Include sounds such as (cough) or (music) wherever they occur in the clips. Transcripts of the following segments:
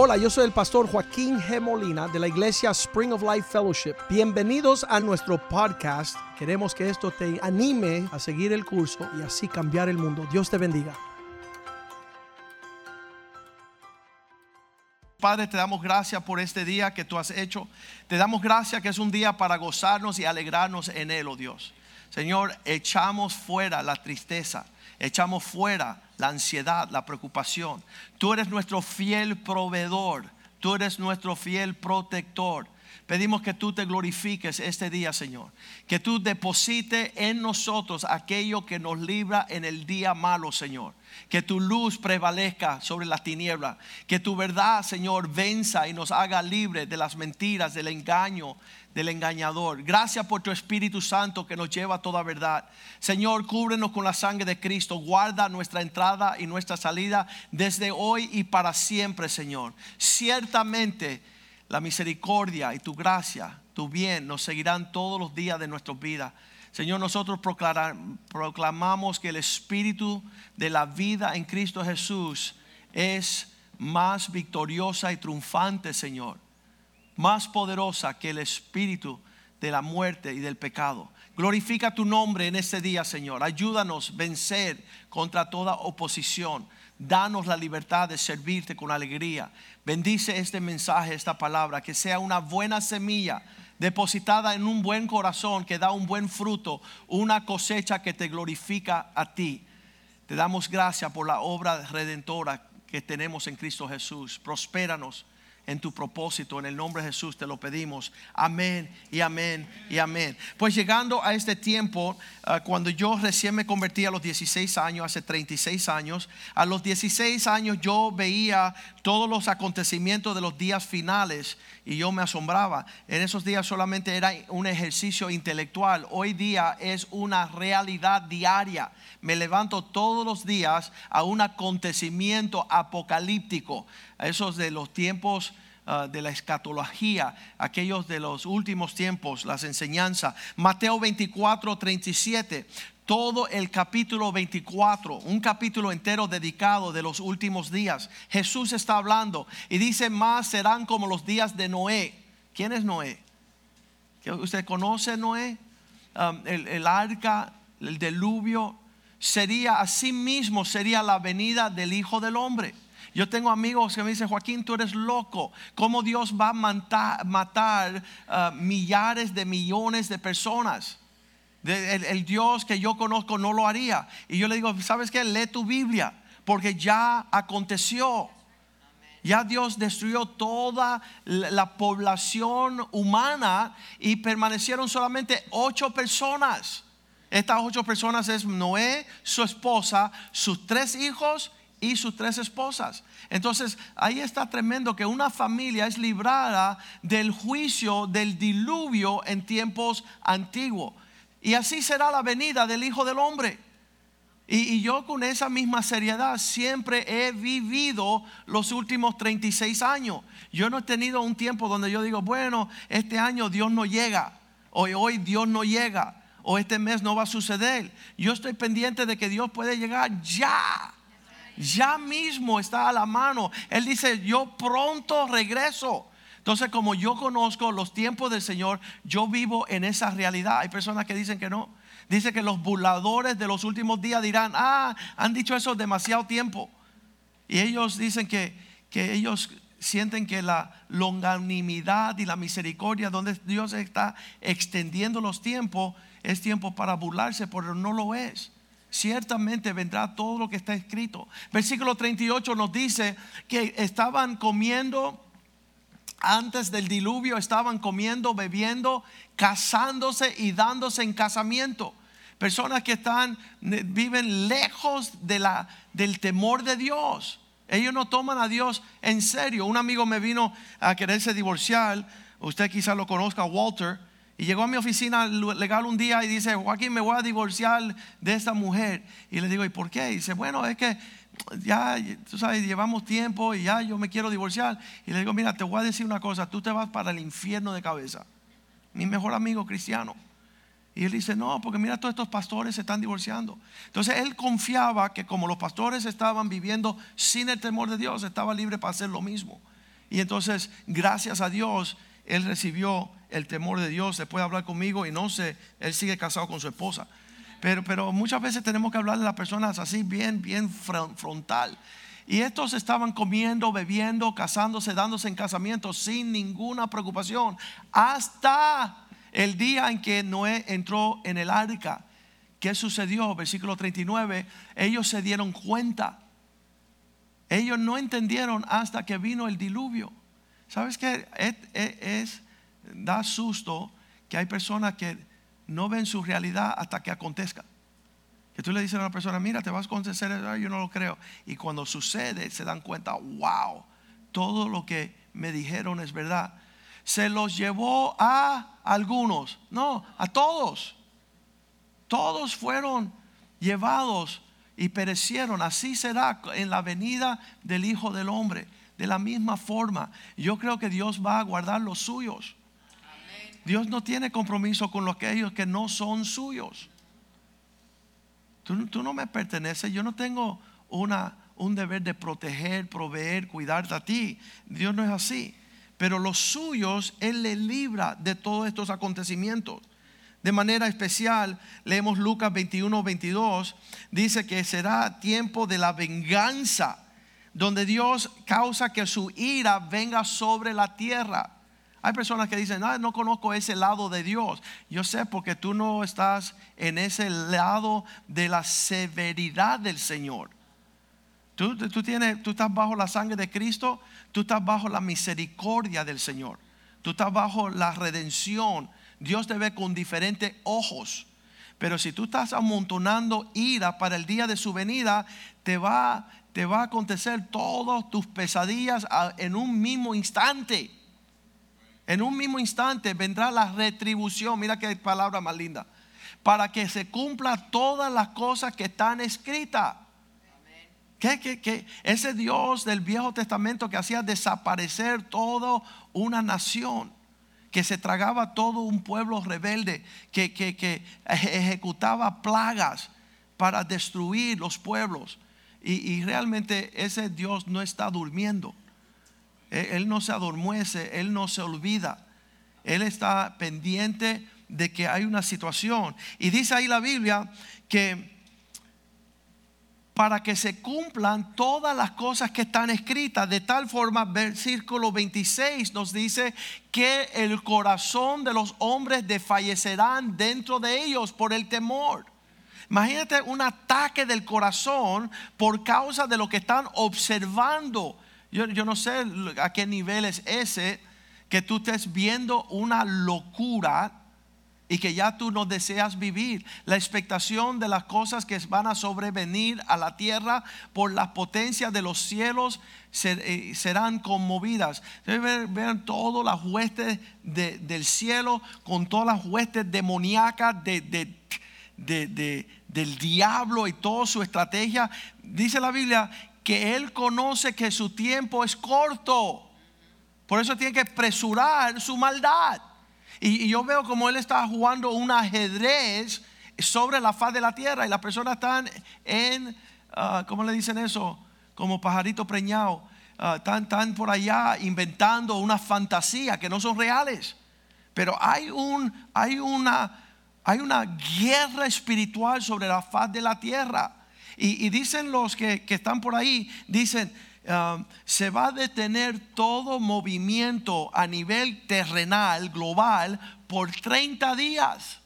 Hola, yo soy el pastor Joaquín G. Molina de la iglesia Spring of Life Fellowship. Bienvenidos a nuestro podcast. Queremos que esto te anime a seguir el curso y así cambiar el mundo. Dios te bendiga. Padre, te damos gracias por este día que tú has hecho. Te damos gracias que es un día para gozarnos y alegrarnos en él, oh Dios. Señor, echamos fuera la tristeza, echamos fuera la ansiedad, la preocupación. Tú eres nuestro fiel proveedor, tú eres nuestro fiel protector. Pedimos que tú te glorifiques este día, Señor. Que tú deposites en nosotros aquello que nos libra en el día malo, Señor. Que tu luz prevalezca sobre las tinieblas. Que tu verdad, Señor, venza y nos haga libre de las mentiras, del engaño, del engañador. Gracias por tu Espíritu Santo que nos lleva a toda verdad. Señor, cúbrenos con la sangre de Cristo. Guarda nuestra entrada y nuestra salida desde hoy y para siempre, Señor. Ciertamente la misericordia y tu gracia, tu bien, nos seguirán todos los días de nuestra vida. Señor, nosotros proclamamos que el Espíritu de la vida en Cristo Jesús es más victoriosa y triunfante, Señor. Más poderosa que el Espíritu de la muerte y del pecado. Glorifica tu nombre en este día, Señor. Ayúdanos a vencer contra toda oposición. Danos la libertad de servirte con alegría. Bendice este mensaje, esta palabra, que sea una buena semilla depositada en un buen corazón que da un buen fruto, una cosecha que te glorifica a ti. Te damos gracias por la obra redentora que tenemos en Cristo Jesús. Prospéranos en tu propósito. En el nombre de Jesús te lo pedimos. Amén y amén y amén. Pues llegando a este tiempo, ah, cuando yo recién me convertí a los 16 años, hace 36 años, a los 16 años yo veía todos los acontecimientos de los días finales y yo me asombraba. En esos días solamente era un ejercicio intelectual. Hoy día es una realidad diaria. Me levanto todos los días a un acontecimiento apocalíptico esos de los tiempos ah, de la escatología, aquellos de los últimos tiempos, las enseñanzas. Mateo 24, 37 todo el capítulo 24, un capítulo entero dedicado de los últimos días. Jesús está hablando y dice, más serán como los días de Noé. ¿Quién es Noé? ¿Usted conoce Noé? Um, el, arca, el diluvio, sería así mismo, sería la venida del Hijo del Hombre. Yo tengo amigos que me dicen, Joaquín, tú eres loco. ¿Cómo Dios va a matar, uh, millares de millones de personas? el, Dios que yo conozco no lo haría. Y yo le digo, ¿sabes qué? Lee tu Biblia, porque ya aconteció. Ya Dios destruyó toda la población humana y permanecieron solamente ocho personas. Estas ocho personas es Noé, su esposa, sus tres hijos y sus tres esposas. Entonces ahí está tremendo que una familia es librada del juicio del diluvio en tiempos antiguos. Y así será la venida del Hijo del Hombre. Y, yo con esa misma seriedad siempre he vivido los últimos 36 años. Yo no he tenido un tiempo donde yo digo, bueno, este año Dios no llega. Hoy, hoy Dios no llega. O este mes no va a suceder. Yo estoy pendiente de que Dios puede llegar ya ya mismo está a la mano. Él dice, yo pronto regreso. Entonces, como yo conozco los tiempos del Señor, yo vivo en esa realidad. Hay personas que dicen que no. Dice que los burladores de los últimos días dirán, ah, han dicho eso demasiado tiempo. Y ellos dicen que, que ellos sienten que la longanimidad y la misericordia donde Dios está extendiendo los tiempos es tiempo para burlarse, pero no lo es ciertamente vendrá todo lo que está escrito. Versículo 38 nos dice que estaban comiendo antes del diluvio, estaban comiendo, bebiendo, casándose y dándose en casamiento. Personas que están viven lejos de la del temor de Dios. Ellos no toman a Dios en serio. Un amigo me vino a quererse divorciar. Usted quizás lo conozca, Walter y llegó a mi oficina legal un día y dice, Joaquín, me voy a divorciar de esta mujer. Y le digo, ¿y por qué? Dice, bueno, es que ya, tú sabes, llevamos tiempo y ya yo me quiero divorciar. Y le digo, mira, te voy a decir una cosa, tú te vas para el infierno de cabeza. Mi mejor amigo cristiano. Y él dice, no, porque mira, todos estos pastores se están divorciando. Entonces él confiaba que como los pastores estaban viviendo sin el temor de Dios, estaba libre para hacer lo mismo. Y entonces, gracias a Dios, él recibió el temor de Dios, se puede hablar conmigo y no sé, él sigue casado con su esposa. Pero, pero muchas veces tenemos que hablar de las personas así bien, bien frontal. Y estos estaban comiendo, bebiendo, casándose, dándose en casamiento sin ninguna preocupación. Hasta el día en que Noé entró en el arca. ¿Qué sucedió? Versículo 39. Ellos se dieron cuenta. Ellos no entendieron hasta que vino el diluvio. ¿Sabes qué? Es, da susto que hay personas que no ven su realidad hasta que acontezca. Que tú le dices a una persona, mira, te vas a acontecer, yo no lo creo. Y cuando sucede, se dan cuenta, wow, todo lo que me dijeron es verdad. Se los llevó a algunos, no, a todos. Todos fueron llevados y perecieron. Así será en la venida del Hijo del Hombre. De la misma forma, yo creo que Dios va a guardar los suyos. Dios no tiene compromiso con los que ellos que no son suyos. Tú, no me perteneces, yo no tengo una, un deber de proteger, proveer, cuidarte a ti. Dios no es así. Pero los suyos, Él le libra de todos estos acontecimientos. De manera especial, leemos Lucas 21, 22, dice que será tiempo de la venganza, donde Dios causa que su ira venga sobre la tierra. Hay personas que dicen, ah, no conozco ese lado de Dios. Yo sé porque tú no estás en ese lado de la severidad del Señor. Tú, tú, tienes, tú estás bajo la sangre de Cristo, tú estás bajo la misericordia del Señor. Tú estás bajo la redención. Dios te ve con diferentes ojos. Pero si tú estás amontonando ira para el día de su venida, te va, te va a acontecer todas tus pesadillas en un mismo instante. En un mismo instante vendrá la retribución. Mira qué palabra más linda. Para que se cumpla todas las cosas que están escritas. ¿Qué, qué, qué? Ese Dios del Viejo Testamento que hacía desaparecer toda una nación, que se tragaba todo un pueblo rebelde, que, que ejecutaba plagas para destruir los pueblos. Y, y realmente ese Dios no está durmiendo. Él no se adormece, Él no se olvida. Él está pendiente de que hay una situación. Y dice ahí la Biblia que para que se cumplan todas las cosas que están escritas, de tal forma, versículo 26 nos dice que el corazón de los hombres desfallecerán dentro de ellos por el temor. Imagínate un ataque del corazón por causa de lo que están observando yo, no sé a qué nivel es ese que tú estés viendo una locura y que ya tú no deseas vivir. La expectación de las cosas que van a sobrevenir a la tierra por las potencias de los cielos eh, serán conmovidas. Vean todas las huestes del cielo con todas las huestes demoníacas de, del diablo y toda su estrategia. Dice la Biblia que Él conoce que su tiempo es corto. Por eso tiene que presurar su maldad. Y, yo veo como Él está jugando un ajedrez sobre la faz de la tierra y las personas están en, uh, ¿cómo le dicen eso? Como pajarito preñado. Uh, están, por allá inventando una fantasía que no son reales. Pero hay, un, hay, una, hay una guerra espiritual sobre la faz de la tierra. Y, dicen los que, están por ahí, dicen, um, se va a detener todo movimiento a nivel terrenal, global, por 30 días.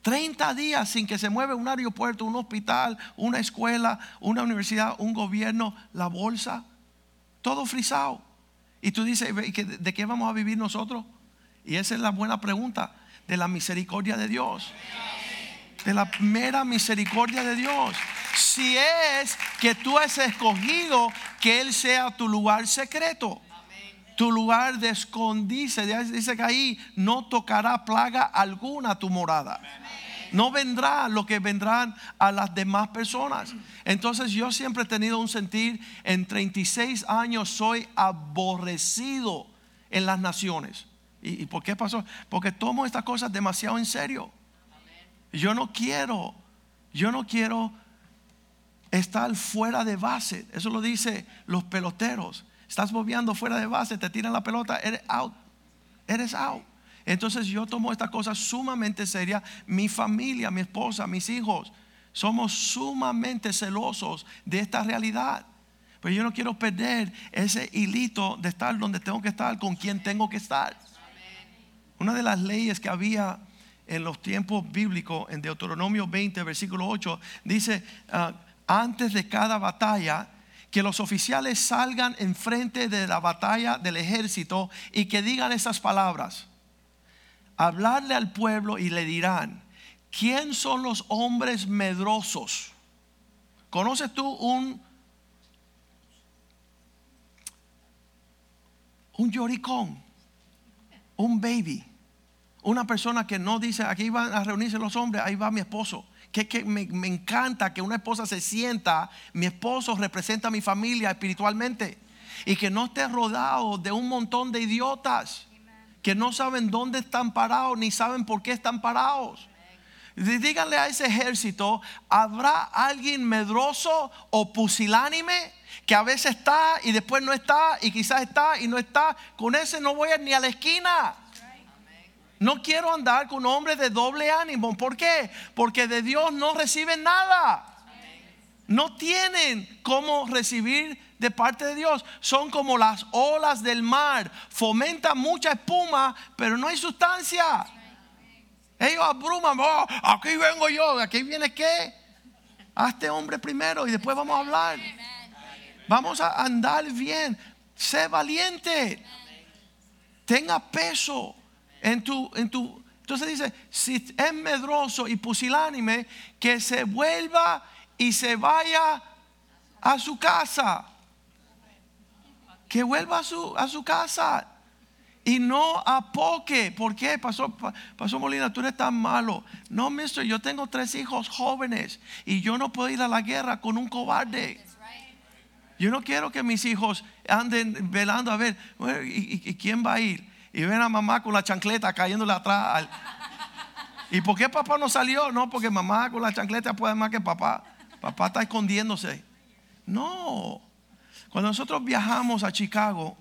30 días sin que se mueva un aeropuerto, un hospital, una escuela, una universidad, un gobierno, la bolsa, todo frisado. Y tú dices, ¿de qué vamos a vivir nosotros? Y esa es la buena pregunta de la misericordia de Dios de la mera misericordia de Dios. Si es que tú has escogido que Él sea tu lugar secreto, tu lugar de escondice, dice que ahí no tocará plaga alguna tu morada. No vendrá lo que vendrán a las demás personas. Entonces yo siempre he tenido un sentir, en 36 años soy aborrecido en las naciones. ¿Y, y por qué pasó? Porque tomo estas cosas demasiado en serio. Yo no quiero, yo no quiero estar fuera de base. Eso lo dice los peloteros. estás bobeando fuera de base, te tiran la pelota, eres out. Eres out. Entonces yo tomo esta cosa sumamente seria. Mi familia, mi esposa, mis hijos, somos sumamente celosos de esta realidad. Pero yo no quiero perder ese hilito de estar donde tengo que estar, con quien tengo que estar. Una de las leyes que había en los tiempos bíblicos, en Deuteronomio 20, versículo 8, dice, ah, antes de cada batalla, que los oficiales salgan enfrente de la batalla del ejército y que digan esas palabras. Hablarle al pueblo y le dirán, ¿quién son los hombres medrosos? ¿Conoces tú un un lloricón, un baby, una persona que no dice, aquí van a reunirse los hombres, ahí va mi esposo? que, me, encanta que una esposa se sienta, mi esposo representa a mi familia espiritualmente y que no esté rodado de un montón de idiotas que no saben dónde están parados ni saben por qué están parados. Díganle a ese ejército, ¿habrá alguien medroso o pusilánime que a veces está y después no está y quizás está y no está? Con ese no voy a ni a la esquina. No quiero andar con hombres de doble ánimo. ¿Por qué? Porque de Dios no reciben nada. No tienen cómo recibir de parte de Dios. Son como las olas del mar. Fomentan mucha espuma, pero no hay sustancia. Ellos abruman. Oh, aquí vengo yo. ¿Aquí viene qué? Hazte hombre primero y después vamos a hablar. Vamos a andar bien. Sé valiente. Tenga peso en tu, en tu, entonces dice, si es medroso y pusilánime, que se vuelva y se vaya a su casa. Que vuelva a su, a su casa. Y no apoque. ¿Por qué? Pasó, pasó Molina, tú eres tan malo. No, mister, yo tengo tres hijos jóvenes y yo no puedo ir a la guerra con un cobarde. Yo no quiero que mis hijos anden velando a ver, y quién va a ir? Y ven a mamá con la chancleta cayéndole atrás. ¿Y por qué papá no salió? No, porque mamá con la chancleta puede más que papá. Papá está escondiéndose. No. Cuando nosotros viajamos a Chicago,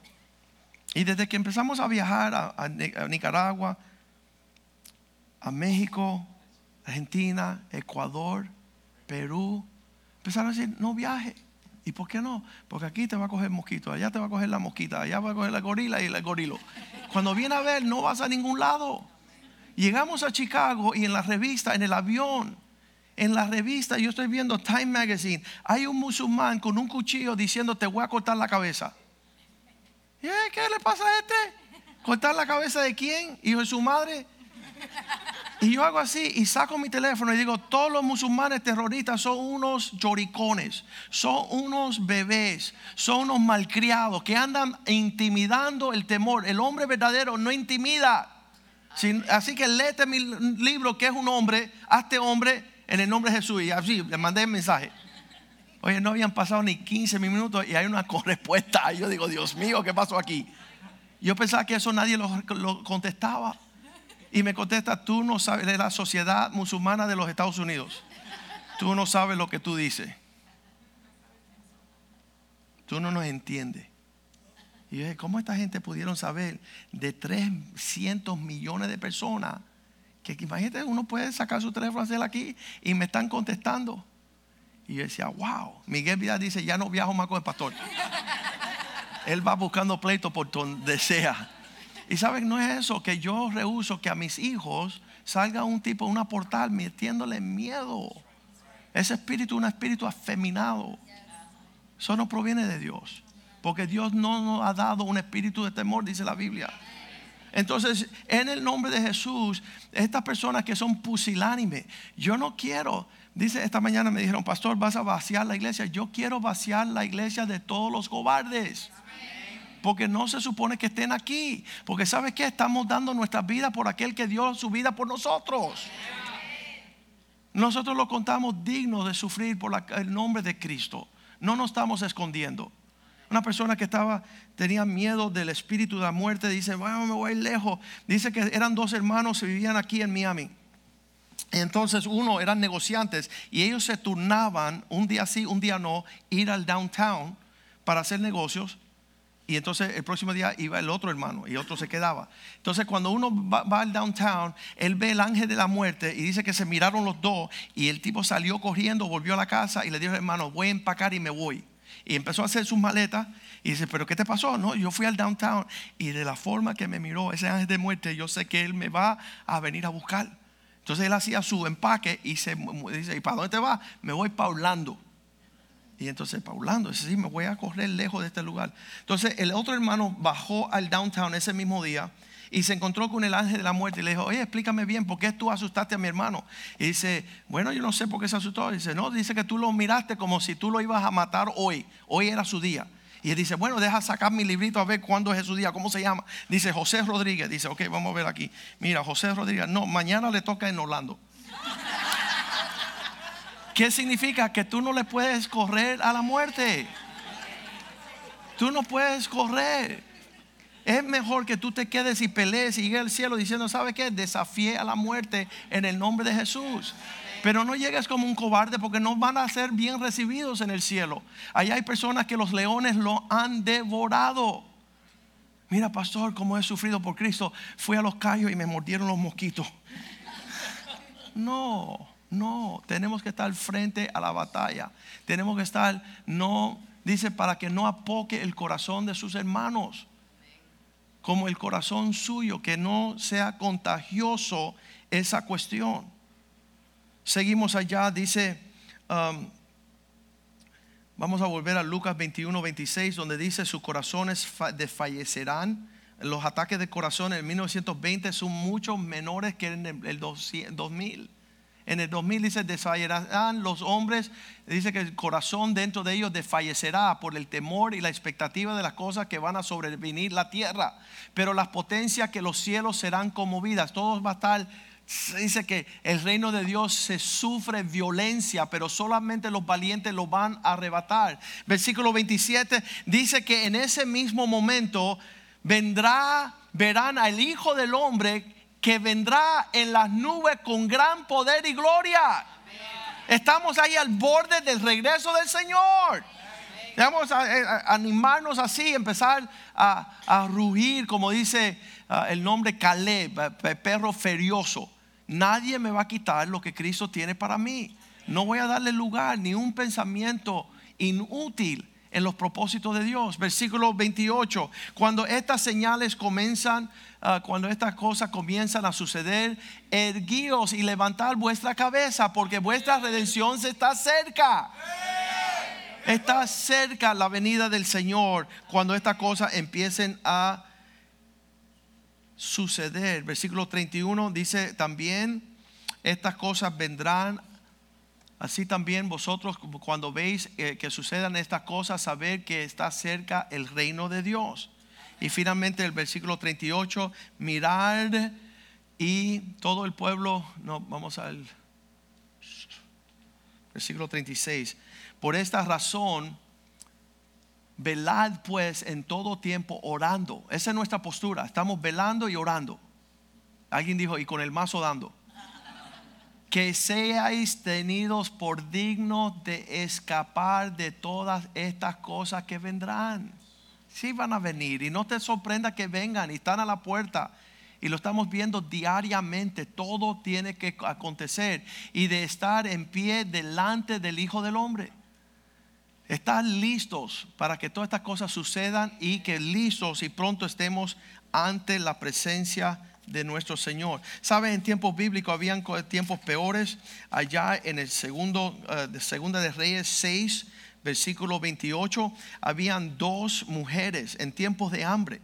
y desde que empezamos a viajar a, Nicaragua, a México, Argentina, Ecuador, Perú, empezaron a decir, no viaje. ¿Y por qué no? Porque aquí te va a coger mosquito, allá te va a coger la mosquita, allá va a coger la gorila y el gorilo. Cuando viene a ver, no vas a ningún lado. Llegamos a Chicago y en la revista, en el avión, en la revista, yo estoy viendo Time Magazine, hay un musulmán con un cuchillo diciendo te voy a cortar la cabeza. ¿Y qué le pasa a este? ¿Cortar la cabeza de quién? ¿Hijo de su madre? Y yo hago así y saco mi teléfono y digo, todos los musulmanes terroristas son unos lloricones, son unos bebés, son unos malcriados que andan intimidando el temor. El hombre verdadero no intimida. Así que léete mi libro, que es un hombre, hazte hombre en el nombre de Jesús. Y así le mandé el mensaje. Oye, no habían pasado ni 15 minutos y hay una (laughs) respuesta. Yo digo, Dios mío, ¿qué pasó aquí? Yo pensaba que eso nadie lo contestaba. Y me contesta, tú no sabes de la sociedad musulmana de los Estados Unidos. Tú no sabes lo que tú dices. Tú no nos entiendes. Y yo dije, ¿cómo esta gente pudieron saber de 300 millones de personas? Que imagínate, uno puede sacar su teléfono hacer aquí y me están contestando. Y yo decía, wow. Miguel Vidal dice, ya no viajo más con el pastor. Él va buscando pleito por donde sea. Y saben, no es eso, que yo rehuso que a mis hijos salga un tipo, una portal metiéndole miedo. Ese espíritu es un espíritu afeminado. Eso no proviene de Dios. Porque Dios no nos ha dado un espíritu de temor, dice la Biblia. Entonces, en el nombre de Jesús, estas personas que son pusilánimes, yo no quiero, dice esta mañana me dijeron, pastor, vas a vaciar la iglesia. Yo quiero vaciar la iglesia de todos los cobardes porque no se supone que estén aquí. Porque sabes que estamos dando nuestra vida por aquel que dio su vida por nosotros. Nosotros lo contamos digno de sufrir por el nombre de Cristo. No nos estamos escondiendo. Una persona que estaba, tenía miedo del espíritu de la muerte, dice, bueno, me voy lejos. Dice que eran dos hermanos y vivían aquí en Miami. Entonces uno eran negociantes y ellos se turnaban un día sí, un día no, ir al downtown para hacer negocios y entonces el próximo día iba el otro hermano y otro se quedaba. Entonces cuando uno va, al downtown, él ve el ángel de la muerte y dice que se miraron los dos y el tipo salió corriendo, volvió a la casa y le dijo, hermano, voy a empacar y me voy. Y empezó a hacer sus maletas y dice, pero ¿qué te pasó? No, yo fui al downtown y de la forma que me miró ese ángel de muerte, yo sé que él me va a venir a buscar. Entonces él hacía su empaque y se dice, ¿y para dónde te vas? Me voy paulando. Y entonces Paulando, dice, sí, me voy a correr lejos de este lugar. Entonces el otro hermano bajó al downtown ese mismo día y se encontró con el ángel de la muerte y le dijo, oye, explícame bien, ¿por qué tú asustaste a mi hermano? Y dice, bueno, yo no sé por qué se asustó. Y dice, no, dice que tú lo miraste como si tú lo ibas a matar hoy. Hoy era su día. Y él dice, bueno, deja sacar mi librito a ver cuándo es su día, cómo se llama. Dice José Rodríguez. Dice, ok, vamos a ver aquí. Mira, José Rodríguez, no, mañana le toca en Orlando. ¿Qué significa? Que tú no le puedes correr a la muerte. Tú no puedes correr. Es mejor que tú te quedes y pelees y llegues al cielo diciendo, ¿sabe qué? Desafié a la muerte en el nombre de Jesús. Pero no llegues como un cobarde porque no van a ser bien recibidos en el cielo. Allá hay personas que los leones lo han devorado. Mira, pastor, cómo he sufrido por Cristo. Fui a los callos y me mordieron los mosquitos. No. No, tenemos que estar frente a la batalla. Tenemos que estar, no, dice, para que no apoque el corazón de sus hermanos, como el corazón suyo, que no sea contagioso esa cuestión. Seguimos allá, dice, um, vamos a volver a Lucas 21, 26, donde dice, sus corazones desfallecerán. Los ataques de corazón en 1920 son mucho menores que en el 2000. En el 2000 dice, desfallecerán los hombres, dice que el corazón dentro de ellos desfallecerá por el temor y la expectativa de las cosas que van a sobrevenir la tierra. Pero las potencias que los cielos serán conmovidas, todos va a estar, dice que el reino de Dios se sufre violencia, pero solamente los valientes lo van a arrebatar. Versículo 27 dice que en ese mismo momento vendrá, verán al Hijo del Hombre que vendrá en las nubes con gran poder y gloria. Estamos ahí al borde del regreso del Señor. Vamos a, animarnos así, empezar a, rugir, como dice ah, el nombre Caleb, eh, perro ferioso. Nadie me va a quitar lo que Cristo tiene para mí. No voy a darle lugar ni un pensamiento inútil en los propósitos de Dios. Versículo 28, cuando estas señales comienzan, ah, cuando estas cosas comienzan a suceder, erguíos y levantar vuestra cabeza, porque vuestra redención se está cerca. Está cerca la venida del Señor cuando estas cosas empiecen a suceder. Versículo 31 dice también, estas cosas vendrán Así también vosotros cuando veis eh, que sucedan estas cosas, saber que está cerca el reino de Dios. Y finalmente el versículo 38, mirar y todo el pueblo, no, vamos al versículo 36, por esta razón, velad pues en todo tiempo orando. Esa es nuestra postura, estamos velando y orando. Alguien dijo, y con el mazo dando que seáis tenidos por dignos de escapar de todas estas cosas que vendrán. Sí van a venir y no te sorprenda que vengan y están a la puerta y lo estamos viendo diariamente. Todo tiene que acontecer y de estar en pie delante del Hijo del Hombre. Estar listos para que todas estas cosas sucedan y que listos y pronto estemos ante la presencia de nuestro Señor. ¿Saben? En tiempos bíblicos habían tiempos peores. Allá en el segundo, de Segunda de Reyes 6, versículo 28, habían dos mujeres en tiempos de hambre.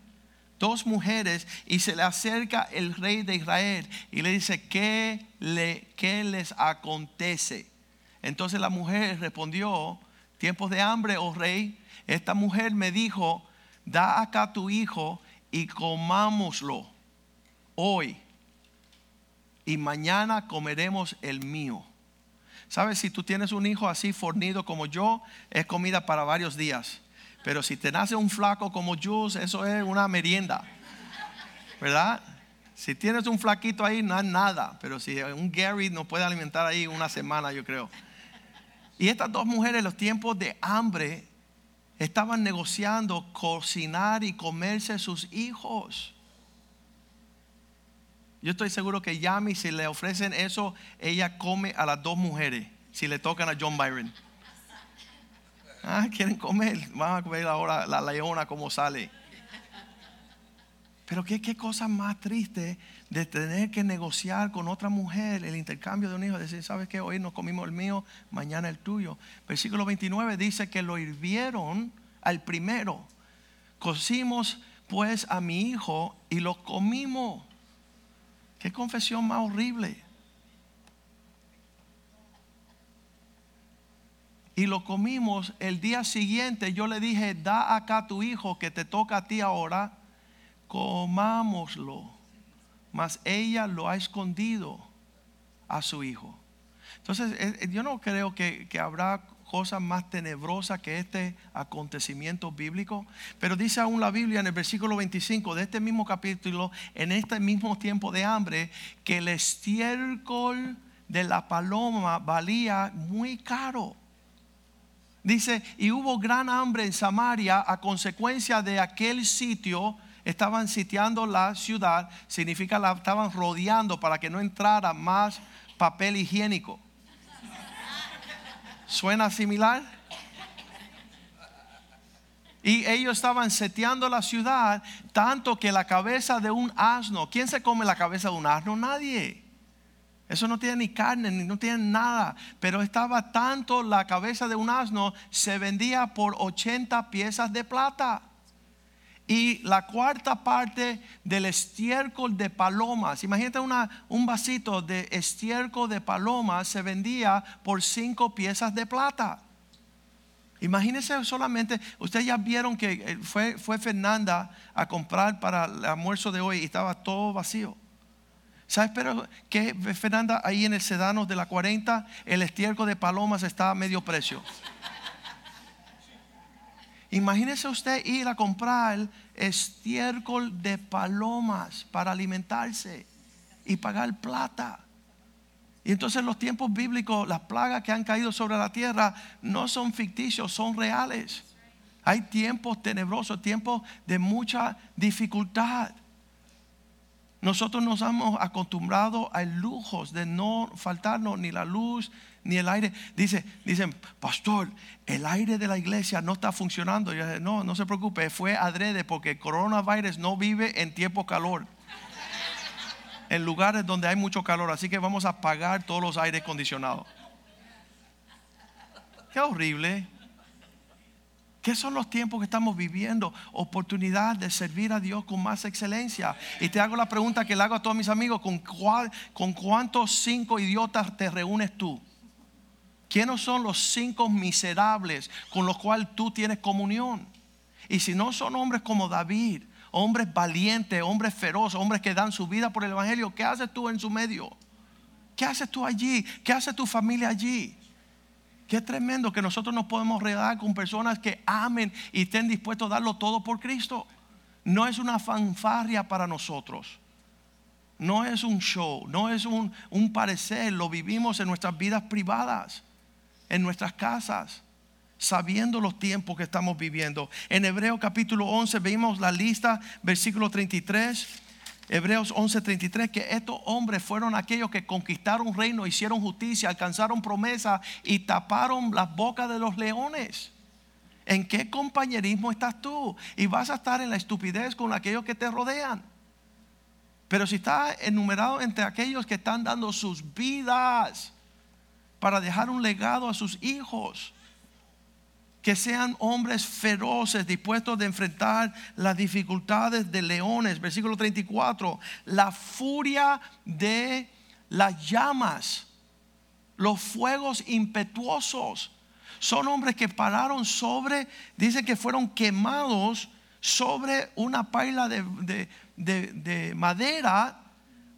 Dos mujeres y se le acerca el rey de Israel y le dice, ¿qué, le, qué les acontece? Entonces la mujer respondió, tiempos de hambre, oh rey, esta mujer me dijo, da acá tu hijo y comámoslo hoy y mañana comeremos el mío. ¿Sabes? Si tú tienes un hijo así fornido como yo, es comida para varios días. Pero si te nace un flaco como yo, eso es una merienda. ¿Verdad? Si tienes un flaquito ahí, no es nada. Pero si un Gary nos puede alimentar ahí una semana, yo creo. Y estas dos mujeres, los tiempos de hambre, estaban negociando cocinar y comerse sus hijos. Yo estoy seguro que Yami, si le ofrecen eso, ella come a las dos mujeres, si le tocan a John Byron. Ah, quieren comer, van a ver ahora la leona como sale. Pero qué, qué cosa más triste de tener que negociar con otra mujer el intercambio de un hijo. Decir, ¿sabes qué? Hoy nos comimos el mío, mañana el tuyo. Versículo 29 dice que lo hirvieron al primero. Cocimos pues a mi hijo y lo comimos. Qué confesión más horrible. Y lo comimos el día siguiente. Yo le dije, da acá tu hijo que te toca a ti ahora. Comámoslo. Mas ella lo ha escondido a su hijo. Entonces, eh, yo no creo que, que habrá cosa más tenebrosa que este acontecimiento bíblico. Pero dice aún la Biblia en el versículo 25 de este mismo capítulo, en este mismo tiempo de hambre, que el estiércol de la paloma valía muy caro. Dice, y hubo gran hambre en Samaria a consecuencia de aquel sitio. Estaban sitiando la ciudad, significa la estaban rodeando para que no entrara más papel higiénico. ¿Suena similar? Y ellos estaban seteando la ciudad tanto que la cabeza de un asno, ¿quién se come la cabeza de un asno? Nadie. Eso no tiene ni carne, ni no tiene nada. Pero estaba tanto la cabeza de un asno, se vendía por 80 piezas de plata. Y la cuarta parte del estiércol de palomas. Imagínate una, un vasito de estiércol de palomas se vendía por cinco piezas de plata. Imagínense solamente, ustedes ya vieron que eh, fue, fue Fernanda a comprar para el almuerzo de hoy y estaba todo vacío. ¿Sabes pero que Fernanda ahí en el sedano de la 40 el estiércol de palomas está a medio precio? Imagínese usted ir a comprar estiércol de palomas para alimentarse y pagar plata. Y entonces los tiempos bíblicos, las plagas que han caído sobre la tierra no son ficticios, son reales. Hay tiempos tenebrosos, tiempos de mucha dificultad. Nosotros nos hemos acostumbrado a lujos de no faltarnos ni la luz ni el aire. Dice, dicen, pastor, el aire de la iglesia no está funcionando. Yo, no, no se preocupe, fue adrede porque coronavirus no vive en tiempo calor. En lugares donde hay mucho calor, así que vamos a apagar todos los aires acondicionados. Qué horrible. ¿Qué son los tiempos que estamos viviendo? Oportunidad de servir a Dios con más excelencia. Y te hago la pregunta que le hago a todos mis amigos: ¿con, con cuántos cinco idiotas te reúnes tú? ¿Quiénes son los cinco miserables con los cuales tú tienes comunión? Y si no son hombres como David, hombres valientes, hombres feroces, hombres que dan su vida por el Evangelio, ¿qué haces tú en su medio? ¿Qué haces tú allí? ¿Qué hace tu familia allí? Qué tremendo que nosotros nos podemos redar con personas que amen y estén dispuestos a darlo todo por Cristo. No es una fanfarria para nosotros. No es un show, no es un, un parecer. Lo vivimos en nuestras vidas privadas, en nuestras casas, sabiendo los tiempos que estamos viviendo. En Hebreo capítulo 11 vimos la lista, versículo 33 Hebreos 11:33, que estos hombres fueron aquellos que conquistaron reino, hicieron justicia, alcanzaron promesa y taparon las bocas de los leones. ¿En qué compañerismo estás tú? Y vas a estar en la estupidez con aquellos que te rodean. Pero si estás enumerado entre aquellos que están dando sus vidas para dejar un legado a sus hijos, que sean hombres feroces, dispuestos de enfrentar las dificultades de leones. Versículo 34, la furia de las llamas, los fuegos impetuosos. Son hombres que pararon sobre, dice que fueron quemados sobre una paila de, de madera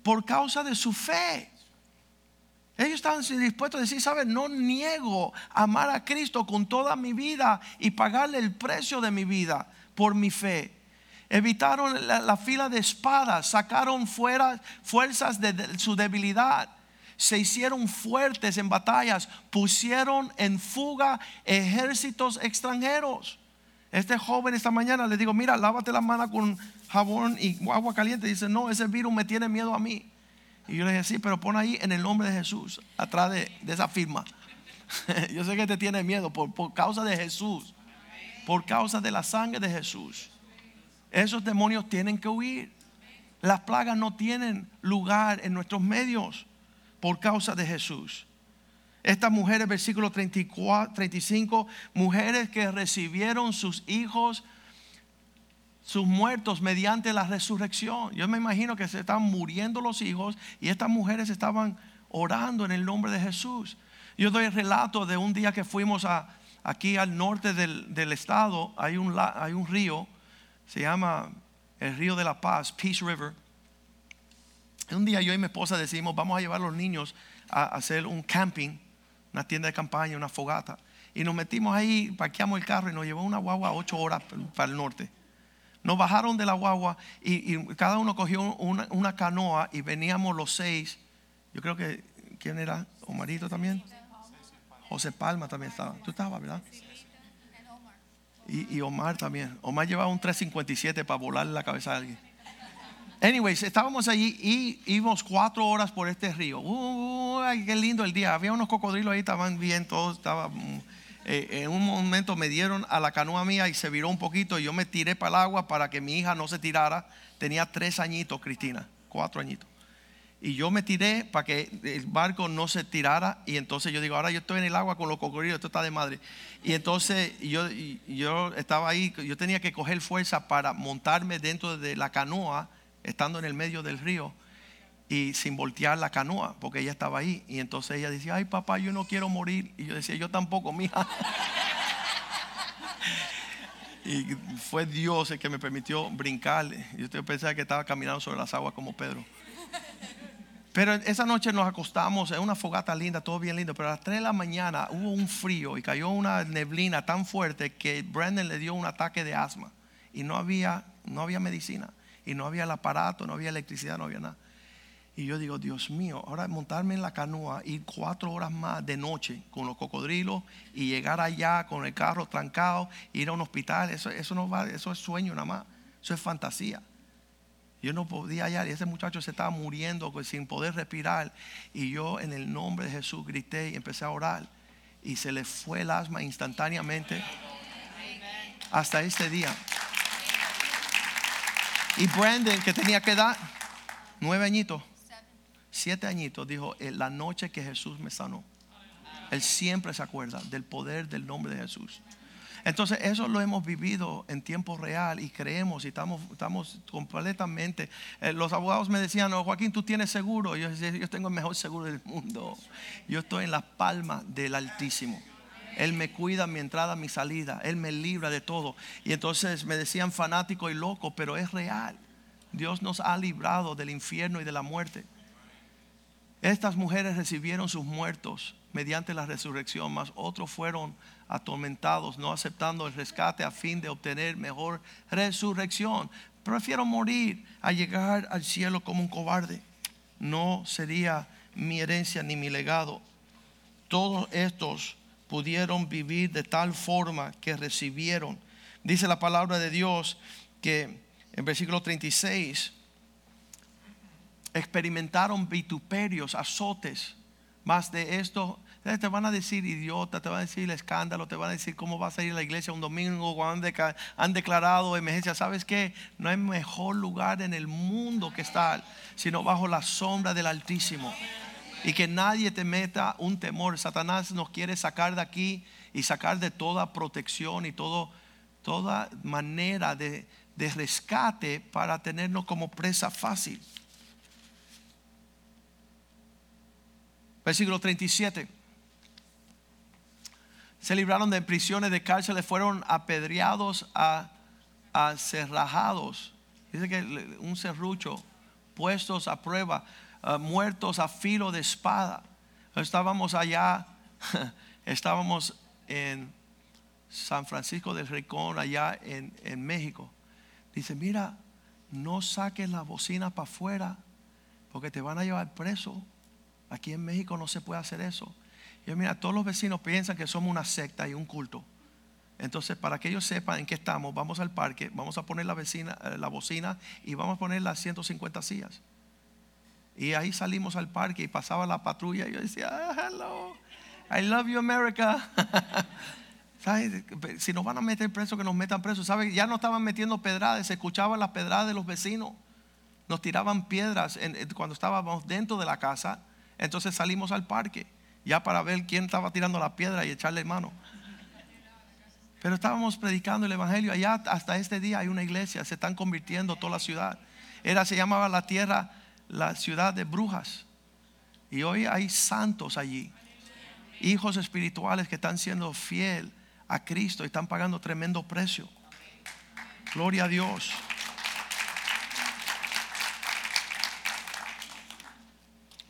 por causa de su fe. Ellos estaban dispuestos a decir, ¿sabes? No niego amar a Cristo con toda mi vida y pagarle el precio de mi vida por mi fe. Evitaron la, fila de espadas, sacaron fuera fuerzas de su debilidad se hicieron fuertes en batallas, pusieron en fuga ejércitos extranjeros. Este joven esta mañana le digo, mira, lávate las manos con jabón y agua caliente. Dice, no, ese virus me tiene miedo a mí. Y yo le dije, sí, pero pon ahí en el nombre de Jesús, atrás de, esa firma. (laughs) yo sé que te tiene miedo por, por causa de Jesús, por causa de la sangre de Jesús. Esos demonios tienen que huir. Las plagas no tienen lugar en nuestros medios por causa de Jesús. Estas mujeres, versículo 34, 35, mujeres que recibieron sus hijos, sus muertos mediante la resurrección. Yo me imagino que se estaban muriendo los hijos y estas mujeres estaban orando en el nombre de Jesús. Yo doy el relato de un día que fuimos a, aquí al norte del, del estado, hay un, hay un río, se llama el río de la paz, Peace River. Un día yo y mi esposa decimos, vamos a llevar a los niños a hacer un camping una tienda de campaña, una fogata. Y nos metimos ahí, parqueamos el carro y nos llevó una guagua ocho horas para el norte. Nos bajaron de la guagua y, cada uno cogió una, canoa y veníamos los seis. Yo creo que, ¿quién era? Omarito también. José Palma también estaba. Tú estabas, ¿verdad? Y, y Omar también. Omar llevaba un 357 para volarle la cabeza a alguien. Anyways, estábamos allí y íbamos cuatro horas por este río. Uh, ay, qué lindo el día. Había unos cocodrilos ahí, estaban bien, todos estaban. Mm, eh, en un momento me dieron a la canoa mía y se viró un poquito. Y yo me tiré para el agua para que mi hija no se tirara. Tenía tres añitos, Cristina, cuatro añitos. Y yo me tiré para que el barco no se tirara. Y entonces yo digo, ahora yo estoy en el agua con los cocodrilos, esto está de madre. Y entonces yo, yo estaba ahí, yo tenía que coger fuerza para montarme dentro de la canoa estando en el medio del río y sin voltear la canoa, porque ella estaba ahí. Y entonces ella decía, ay papá, yo no quiero morir. Y yo decía, yo tampoco, mija. (laughs) y fue Dios el que me permitió brincarle. Yo pensaba que estaba caminando sobre las aguas como Pedro. Pero esa noche nos acostamos en una fogata linda, todo bien lindo. Pero a las 3 de la mañana hubo un frío y cayó una neblina tan fuerte que Brandon le dio un ataque de asma. Y no había, no había medicina y no había el aparato, no había electricidad, no había nada. Y yo digo, Dios mío, ahora montarme en la canoa, ir cuatro horas más de noche con los cocodrilos y llegar allá con el carro trancado, ir a un hospital, eso, eso no va, eso es sueño nada más, eso es fantasía. Yo no podía hallar y ese muchacho se estaba muriendo sin poder respirar. Y yo en el nombre de Jesús grité y empecé a orar. Y se le fue el asma instantáneamente hasta este día. Y Brandon, que tenía que dar nueve añitos, siete añitos, dijo, en la noche que Jesús me sanó. Él siempre se acuerda del poder del nombre de Jesús. Entonces eso lo hemos vivido en tiempo real y creemos y estamos, estamos completamente. Eh, los abogados me decían, no, Joaquín, tú tienes seguro. Yo decía, yo tengo el mejor seguro del mundo. Yo estoy en la palma del Altísimo. Él me cuida mi entrada, mi salida. Él me libra de todo. Y entonces me decían fanático y loco, pero es real. Dios nos ha librado del infierno y de la muerte. Estas mujeres recibieron sus muertos mediante la resurrección, mas otros fueron atormentados, no aceptando el rescate a fin de obtener mejor resurrección. Prefiero morir a llegar al cielo como un cobarde. No sería mi herencia ni mi legado. Todos estos pudieron vivir de tal forma que recibieron. Dice la palabra de Dios que en versículo 36 experimentaron vituperios, azotes. Más de esto, eh, te van a decir idiota, te van a decir escándalo, te van a decir cómo vas a ir a la iglesia un domingo cuando han, declarado emergencia. ¿Sabes qué? No hay mejor lugar en el mundo que estar, sino bajo la sombra del Altísimo y que nadie te meta un temor. Satanás nos quiere sacar de aquí y sacar de toda protección y todo, toda manera de rescate para tenernos como presa fácil. Versículo 37. Se libraron de prisiones de cárceles, fueron apedreados a, a cerrajados. Dice que un serrucho, puestos a prueba Ah, muertos a filo de espada. Estábamos allá, (laughs) estábamos en San Francisco del Ricón, allá en, en México. Dice, mira, no saques la bocina para afuera porque te van a llevar preso. Aquí en México no se puede hacer eso. Y mira, todos los vecinos piensan que somos una secta y un culto. Entonces, para que ellos sepan en qué estamos, vamos al parque, vamos a poner la, vecina, eh, la bocina y vamos a poner las 150 sillas. Y ahí salimos al parque y pasaba la patrulla y yo decía, ah, hello, I love you America. (laughs) ¿Sabes? Si nos van a meter presos, que nos metan presos. ¿Sabes? Ya no estaban metiendo pedradas, se escuchaban las pedradas de los vecinos. Nos tiraban piedras cuando estábamos dentro de la casa. Entonces salimos al parque, ya para ver quién estaba tirando la piedra y echarle mano. Pero estábamos predicando el Evangelio. Allá hasta este día hay una iglesia, se están convirtiendo toda la ciudad. Era, se llamaba la tierra, la ciudad de brujas. Y hoy hay santos allí. Hijos espirituales que están siendo fiel a Cristo y están pagando tremendo precio. Gloria a Dios.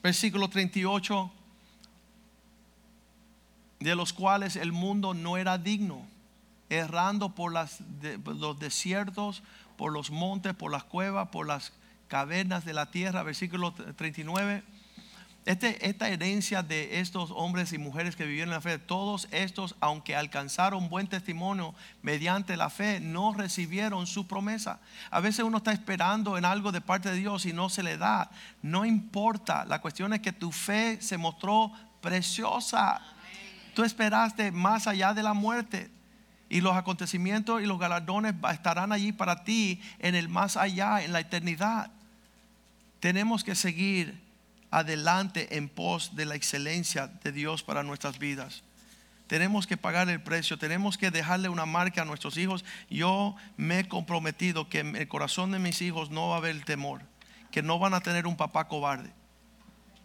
Versículo 38. De los cuales el mundo no era digno errando por los desiertos, por los montes, por las cuevas, por las cavernas de la tierra, versículo 39. Este, esta herencia de estos hombres y mujeres que vivieron la fe, todos estos, aunque alcanzaron buen testimonio mediante la fe, no recibieron su promesa. A veces uno está esperando en algo de parte de Dios y no se le da. No importa, la cuestión es que tu fe se mostró preciosa. Tú esperaste más allá de la muerte y los acontecimientos y los galardones estarán allí para ti en el más allá, en la eternidad. Tenemos que seguir adelante en pos de la excelencia de Dios para nuestras vidas. Tenemos que pagar el precio, tenemos que dejarle una marca a nuestros hijos. Yo me he comprometido que en el corazón de mis hijos no va a haber temor, que no van a tener un papá cobarde.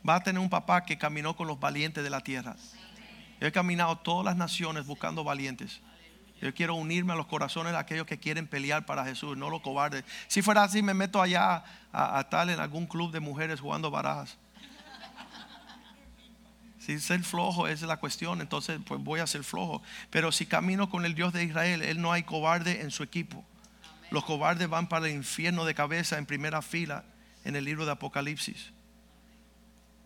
Va a tener un papá que caminó con los valientes de la tierra. Yo he caminado todas las naciones buscando valientes. Yo quiero unirme a los corazones de aquellos que quieren pelear para Jesús, no los cobardes. Si fuera así, me meto allá a, tal en algún club de mujeres jugando barajas. Si ser flojo es la cuestión, entonces pues voy a ser flojo. Pero si camino con el Dios de Israel, Él no hay cobarde en su equipo. Los cobardes van para el infierno de cabeza en primera fila en el libro de Apocalipsis.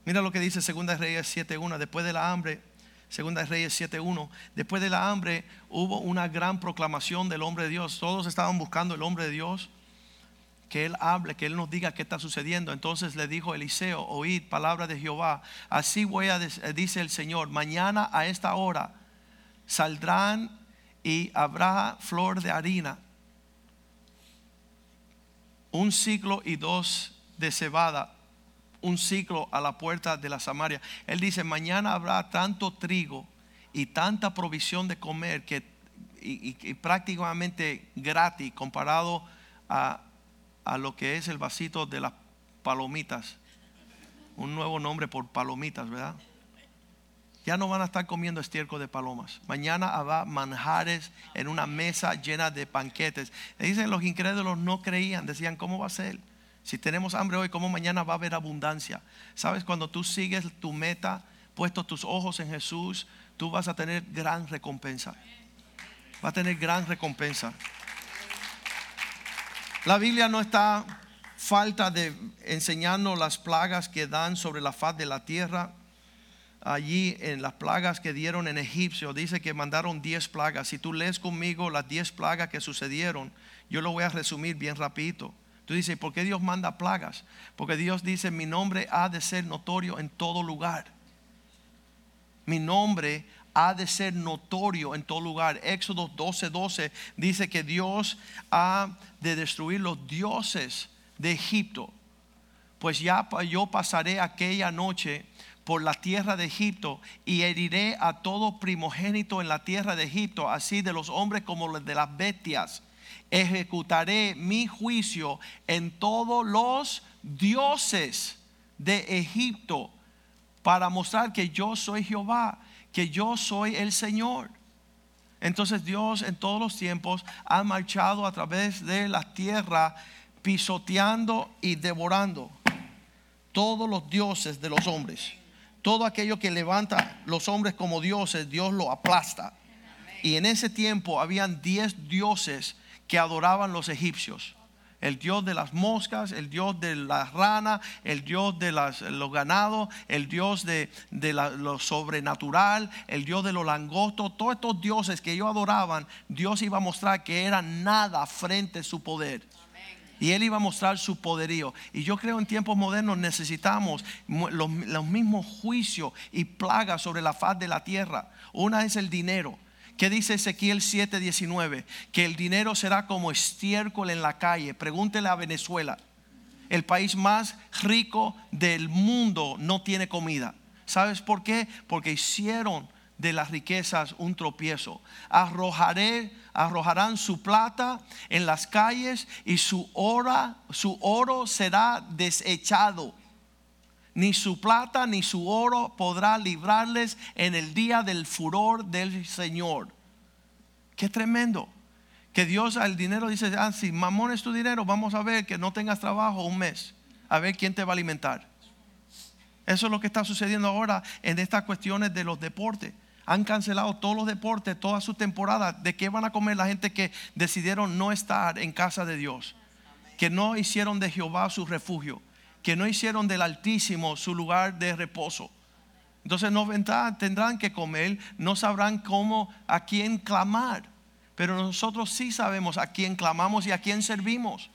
Mira lo que dice 2 Reyes 7.1. Después de la hambre, Segunda Reyes 7.1. Después de la hambre hubo una gran proclamación del hombre de Dios. Todos estaban buscando el hombre de Dios. Que Él hable, que Él nos diga qué está sucediendo. Entonces le dijo Eliseo, oíd palabra de Jehová. Así voy a, dice el Señor, mañana a esta hora saldrán y habrá flor de harina, un ciclo y dos de cebada un ciclo a la puerta de la Samaria. Él dice, mañana habrá tanto trigo y tanta provisión de comer que y, prácticamente gratis comparado a, a, lo que es el vasito de las palomitas. Un nuevo nombre por palomitas, ¿verdad? Ya no van a estar comiendo estiércol de palomas. Mañana habrá manjares en una mesa llena de banquetes. Dicen los incrédulos no creían, decían, ¿cómo va a ser? Si tenemos hambre hoy, como mañana va a haber abundancia? Sabes, cuando tú sigues tu meta, puesto tus ojos en Jesús, tú vas a tener gran recompensa. Va a tener gran recompensa. La Biblia no está falta de enseñarnos las plagas que dan sobre la faz de la tierra. Allí en las plagas que dieron en Egipcio, dice que mandaron 10 plagas. Si tú lees conmigo las 10 plagas que sucedieron, yo lo voy a resumir bien rapidito. Tú dices, ¿por qué Dios manda plagas? Porque Dios dice, mi nombre ha de ser notorio en todo lugar. Mi nombre ha de ser notorio en todo lugar. Éxodo 12, 12 dice que Dios ha de destruir los dioses de Egipto. Pues ya yo pasaré aquella noche por la tierra de Egipto y heriré a todo primogénito en la tierra de Egipto, así de los hombres como de las bestias ejecutaré mi juicio en todos los dioses de Egipto para mostrar que yo soy Jehová, que yo soy el Señor. Entonces Dios en todos los tiempos ha marchado a través de la tierra pisoteando y devorando todos los dioses de los hombres. Todo aquello que levanta los hombres como dioses, Dios lo aplasta. Y en ese tiempo habían diez dioses que adoraban los egipcios. El Dios de las moscas, el Dios de las ranas, el Dios de los ganados, el Dios de, lo sobrenatural, el Dios de los langostos, todos estos dioses que ellos adoraban, Dios iba a mostrar que era nada frente a su poder. Y Él iba a mostrar su poderío. Y yo creo en tiempos modernos necesitamos los, los mismos juicios y plagas sobre la faz de la tierra. Una es el dinero. ¿Qué dice Ezequiel 7:19? Que el dinero será como estiércol en la calle. Pregúntele a Venezuela. El país más rico del mundo no tiene comida. ¿Sabes por qué? Porque hicieron de las riquezas un tropiezo. Arrojaré, arrojarán su plata en las calles y su oro, su oro será desechado. Ni su plata ni su oro podrá librarles en el día del furor del Señor. Qué tremendo. Que Dios al dinero dice, ah, si mamón es tu dinero, vamos a ver que no tengas trabajo un mes. A ver quién te va a alimentar. Eso es lo que está sucediendo ahora en estas cuestiones de los deportes. Han cancelado todos los deportes, toda su temporada. ¿De qué van a comer la gente que decidieron no estar en casa de Dios? Que no hicieron de Jehová su refugio. Que no hicieron del Altísimo su lugar de reposo. Entonces no tendrán que comer, no sabrán cómo, a quién clamar. Pero nosotros sí sabemos a quién clamamos y a quién servimos.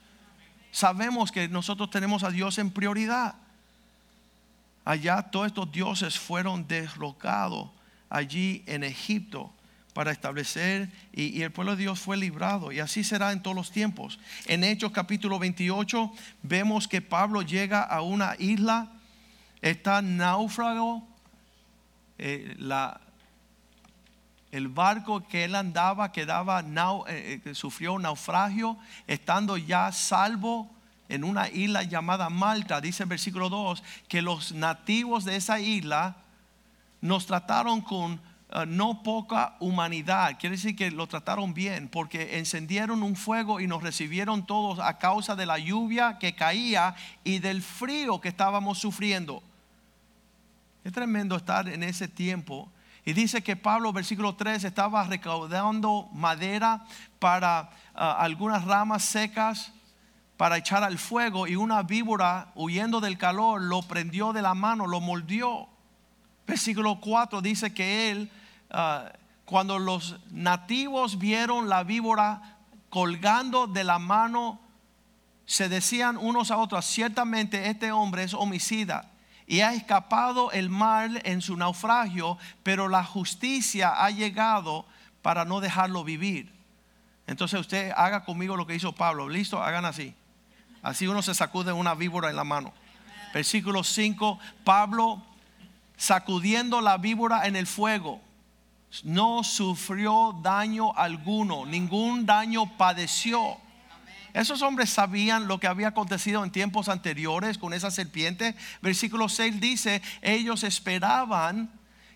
Sabemos que nosotros tenemos a Dios en prioridad. Allá todos estos dioses fueron derrocados allí en Egipto para establecer y, el pueblo de Dios fue librado y así será en todos los tiempos. En Hechos capítulo 28 vemos que Pablo llega a una isla, está náufrago, eh, el barco que él andaba quedaba nau- eh, eh, sufrió un naufragio, estando ya salvo en una isla llamada Malta, dice el versículo 2, que los nativos de esa isla nos trataron con eh, no poca humanidad, quiere decir que lo trataron bien, porque encendieron un fuego y nos recibieron todos a causa de la lluvia que caía y del frío que estábamos sufriendo. Es tremendo estar en ese tiempo. Y dice que Pablo, versículo 3, estaba recaudando madera para ah, algunas ramas secas para echar al fuego y una víbora huyendo del calor lo prendió de la mano, lo mordió. Versículo 4 dice que él, ah, cuando los nativos vieron la víbora colgando de la mano, se decían unos a otros, ciertamente este hombre es homicida y ha escapado el mal en su naufragio, pero la justicia ha llegado para no dejarlo vivir. Entonces usted haga conmigo lo que hizo Pablo. ¿Listo? Hagan así. Así uno se sacude una víbora en la mano. Versículo 5, Pablo sacudiendo la víbora en el fuego, no sufrió daño alguno, ningún daño padeció. Esos hombres sabían lo que había acontecido en tiempos anteriores con esa serpiente. Versículo 6 dice, ellos esperaban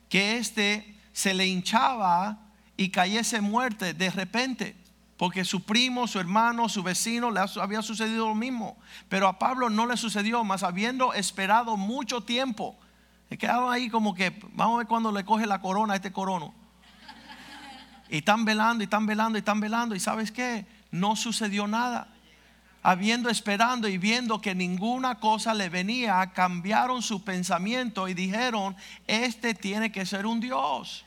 que éste se le hinchaba y cayese muerte de repente. Porque su primo, su hermano, su vecino le había sucedido lo mismo. Pero a Pablo no le sucedió, más habiendo esperado mucho tiempo. Se quedaron ahí como que, vamos a ver cuando le coge la corona a este corono. Y están velando, y están velando, y están velando. ¿Y sabes qué? No sucedió nada. Habiendo esperando y viendo que ninguna cosa le venía, cambiaron su pensamiento y dijeron, este tiene que ser un Dios.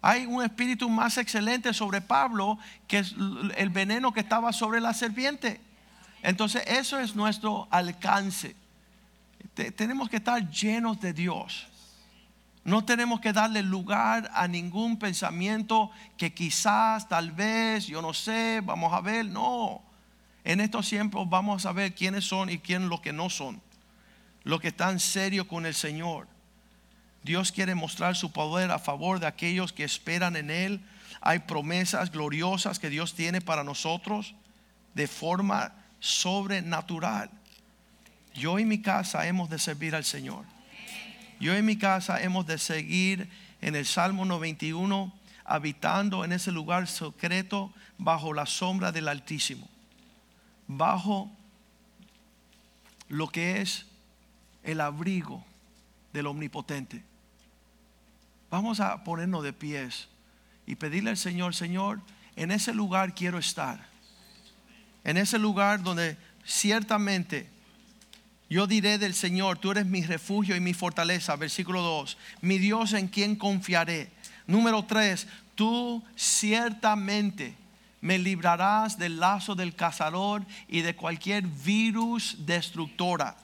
Hay un espíritu más excelente sobre Pablo que es el veneno que estaba sobre la serpiente. Entonces eso es nuestro alcance. Te- tenemos que estar llenos de Dios. No tenemos que darle lugar a ningún pensamiento que quizás, tal vez, yo no sé, vamos a ver. No. En estos tiempos vamos a ver quiénes son y quiénes los que no son. Los que están serios con el Señor. Dios quiere mostrar su poder a favor de aquellos que esperan en Él. Hay promesas gloriosas que Dios tiene para nosotros de forma sobrenatural. Yo y mi casa hemos de servir al Señor. Yo y mi casa hemos de seguir en el Salmo 91, habitando en ese lugar secreto bajo la sombra del Altísimo, bajo lo que es el abrigo del Omnipotente. Vamos a ponernos de pies y pedirle al Señor, Señor, en ese lugar quiero estar. En ese lugar donde ciertamente yo diré del Señor, tú eres mi refugio y mi fortaleza. Versículo 2. Mi Dios en quien confiaré. Número 3. Tú ciertamente me librarás del lazo del cazador y de cualquier virus destructora.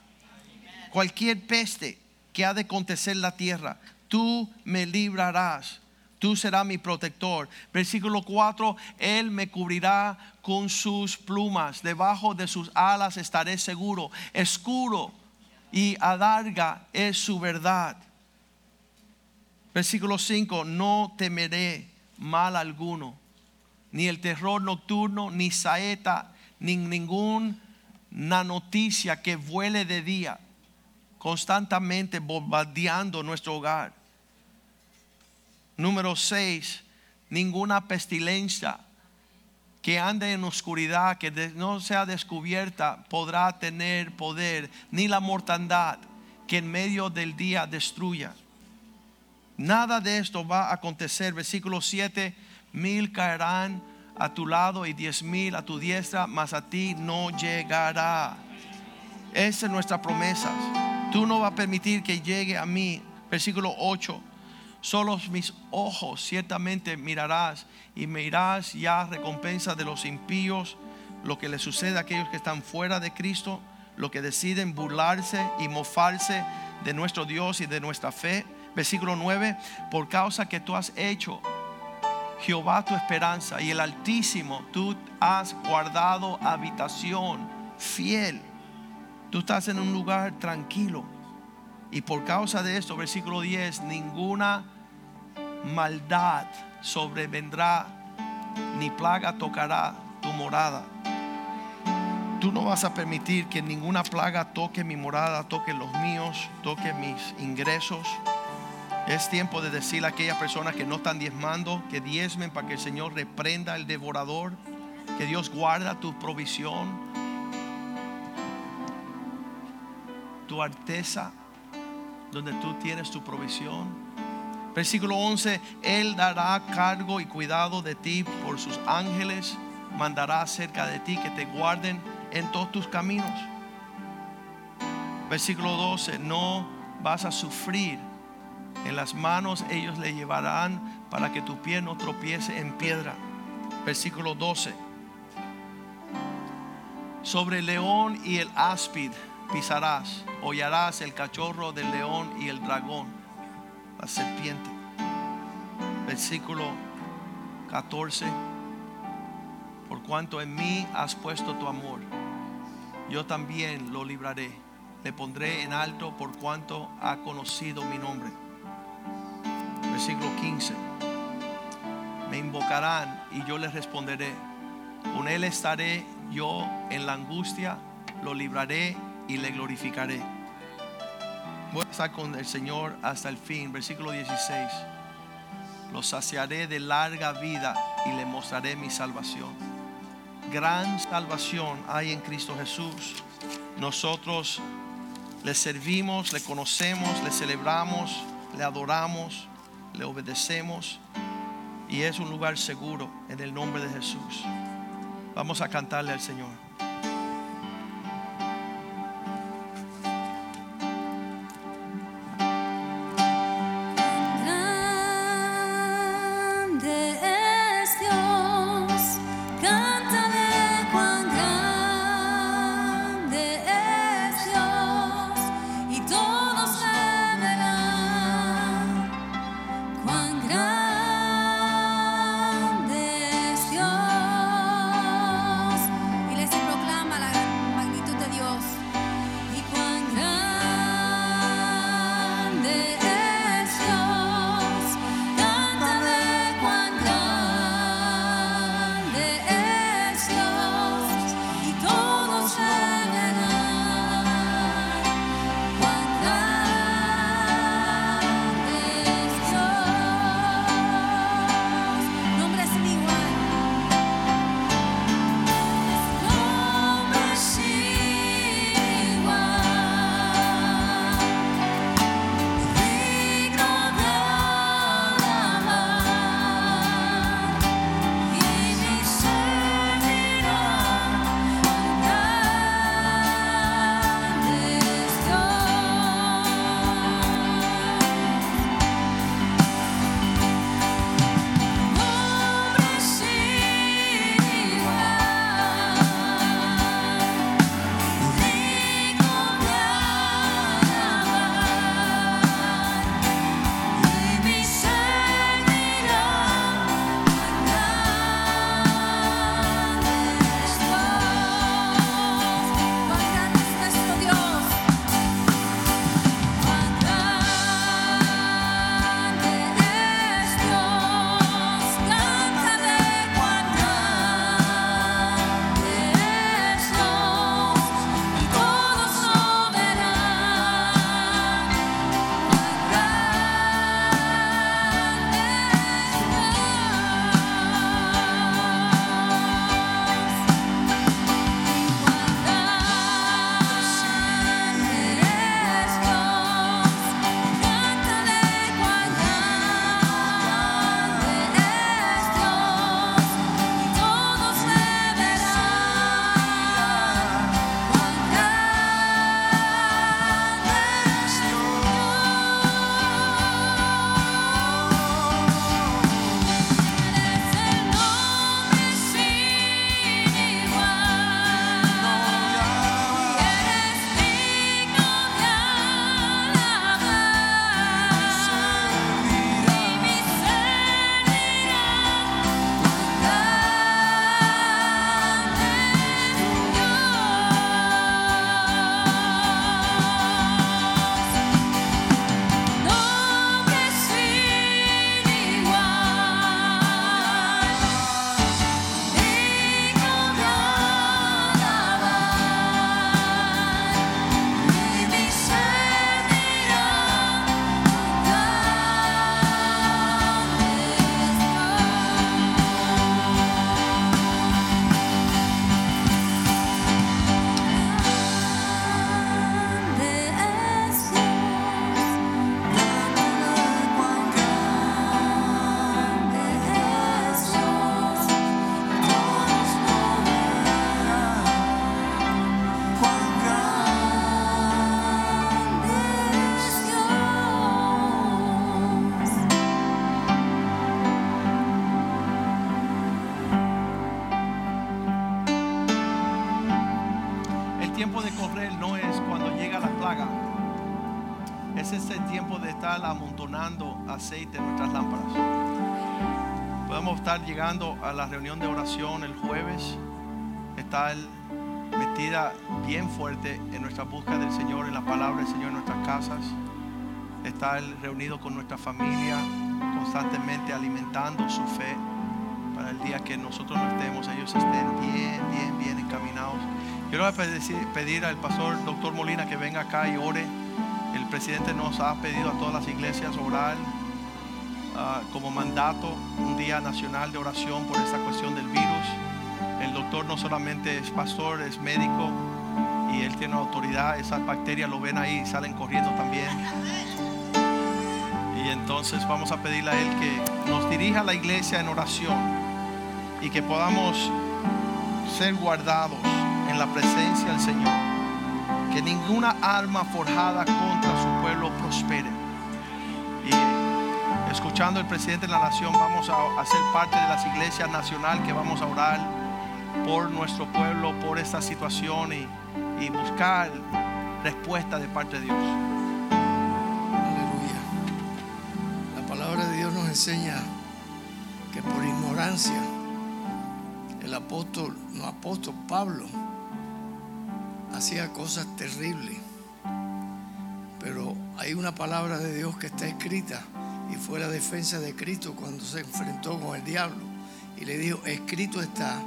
Cualquier peste que ha de acontecer en la tierra. Tú me librarás tú serás mi protector. Versículo 4, Él me cubrirá con sus plumas, debajo de sus alas estaré seguro. Escuro y adarga es su verdad. Versículo 5, no temeré mal alguno, ni el terror nocturno, ni saeta, ni ninguna noticia que vuele de día, constantemente bombardeando nuestro hogar Número 6, ninguna pestilencia que ande en oscuridad, que no sea descubierta, podrá tener poder, ni la mortandad que en medio del día destruya. Nada de esto va a acontecer. Versículo 7, mil caerán a tu lado y diez mil a tu diestra, mas a ti no llegará. Esa es nuestra promesa. Tú no vas a permitir que llegue a mí. Versículo 8 Solo mis ojos ciertamente mirarás y me irás ya recompensa de los impíos, lo que le sucede a aquellos que están fuera de Cristo, lo que deciden burlarse y mofarse de nuestro Dios y de nuestra fe. Versículo 9, por causa que tú has hecho Jehová tu esperanza y el Altísimo, tú has guardado habitación fiel. Tú estás en un lugar tranquilo. Y por causa de esto, versículo 10, ninguna maldad sobrevendrá, ni plaga tocará tu morada. Tú no vas a permitir que ninguna plaga toque mi morada, toque los míos, toque mis ingresos. Es tiempo de decirle a aquellas personas que no están diezmando, que diezmen para que el Señor reprenda el devorador, que Dios guarda tu provisión, tu arteza, donde tú tienes tu provisión. Versículo 11, Él dará cargo y cuidado de ti por sus ángeles, mandará cerca de ti que te guarden en todos tus caminos. Versículo 12, no vas a sufrir, en las manos ellos le llevarán para que tu pie no tropiece en piedra. Versículo 12, sobre el león y el áspid pisarás, hollarás el cachorro del león y el dragón la serpiente. Versículo 14. Por cuanto en mí has puesto tu amor, yo también lo libraré. Le pondré en alto por cuanto ha conocido mi nombre. Versículo 15. Me invocarán y yo les responderé. Con él estaré yo en la angustia, lo libraré y le glorificaré Voy a estar con el Señor hasta el fin. Versículo 16. Lo saciaré de larga vida y le mostraré mi salvación. Gran salvación hay en Cristo Jesús. Nosotros le servimos, le conocemos, le celebramos, le adoramos, le obedecemos. Y es un lugar seguro en el nombre de Jesús. Vamos a cantarle al Señor. Llegando a la reunión de oración el jueves, estar metida bien fuerte en nuestra búsqueda del Señor, en la palabra del Señor en nuestras casas, estar reunido con nuestra familia, constantemente alimentando su fe para el día que nosotros no estemos, ellos estén bien, bien, bien encaminados. Quiero pedir, pedir al pastor doctor Molina que venga acá y ore. El presidente nos ha pedido a todas las iglesias orar ah, como mandato un día nacional de oración por esta cuestión del virus. El doctor no solamente es pastor, es médico y él tiene autoridad. Esas bacterias lo ven ahí y salen corriendo también. Y entonces vamos a pedirle a él que nos dirija a la iglesia en oración y que podamos ser guardados en la presencia del Señor. Que ninguna arma forjada contra su pueblo prospere. Escuchando al presidente de la nación, vamos a hacer parte de las iglesias nacional que vamos a orar por nuestro pueblo, por esta situación y, y buscar respuesta de parte de Dios. Aleluya. La palabra de Dios nos enseña que por ignorancia el apóstol, no apóstol Pablo, hacía cosas terribles. Pero hay una palabra de Dios que está escrita y fue la defensa de Cristo cuando se enfrentó con el diablo y le dijo, escrito está.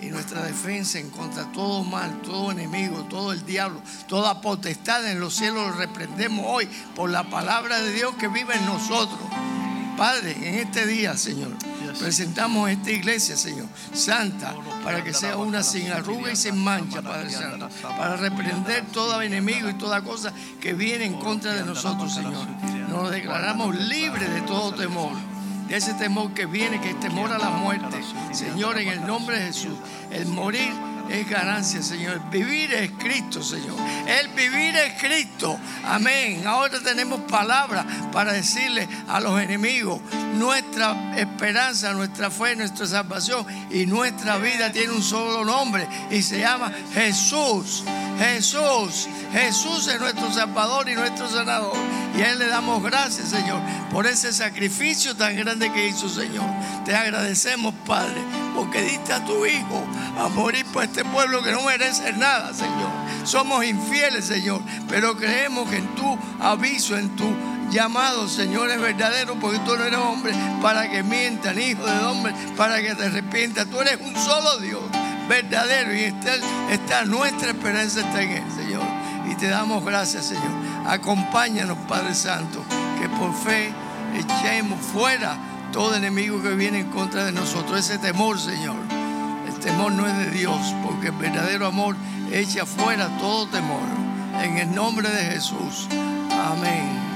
Y nuestra defensa en contra de todo mal, todo enemigo, todo el diablo, toda potestad en los cielos lo reprendemos hoy por la palabra de Dios que vive en nosotros. Padre, en este día, Señor, presentamos esta iglesia, Señor, santa, para que sea una sin arruga y sin mancha, Padre Santo, para reprender todo enemigo y toda cosa que viene en contra de nosotros, Señor. Nos declaramos libres de todo temor de ese temor que viene, que es temor a la muerte. Señor, en el nombre de Jesús, el morir es ganancia, Señor. El vivir es Cristo, Señor. El vivir es Cristo. Amén. Ahora tenemos palabras para decirle a los enemigos, nuestra esperanza, nuestra fe, nuestra salvación y nuestra vida tiene un solo nombre y se llama Jesús. Jesús. Jesús es nuestro Salvador y nuestro sanador. Y a Él le damos gracias, Señor, por ese sacrificio tan grande que hizo, Señor. Te agradecemos, Padre, porque diste a tu Hijo a morir por este pueblo que no merece nada, Señor. Somos infieles, Señor, pero creemos que en tu aviso, en tu llamado, Señor, es verdadero, porque tú no eres hombre para que mientan, hijo de hombre, para que te arrepientas. Tú eres un solo Dios verdadero y está, nuestra esperanza está en Él, Señor. Y te damos gracias, Señor. Acompáñanos, Padre Santo, que por fe echemos fuera todo enemigo que viene en contra de nosotros. Ese temor, Señor. El temor no es de Dios, porque el verdadero amor echa fuera todo temor. En el nombre de Jesús. Amén.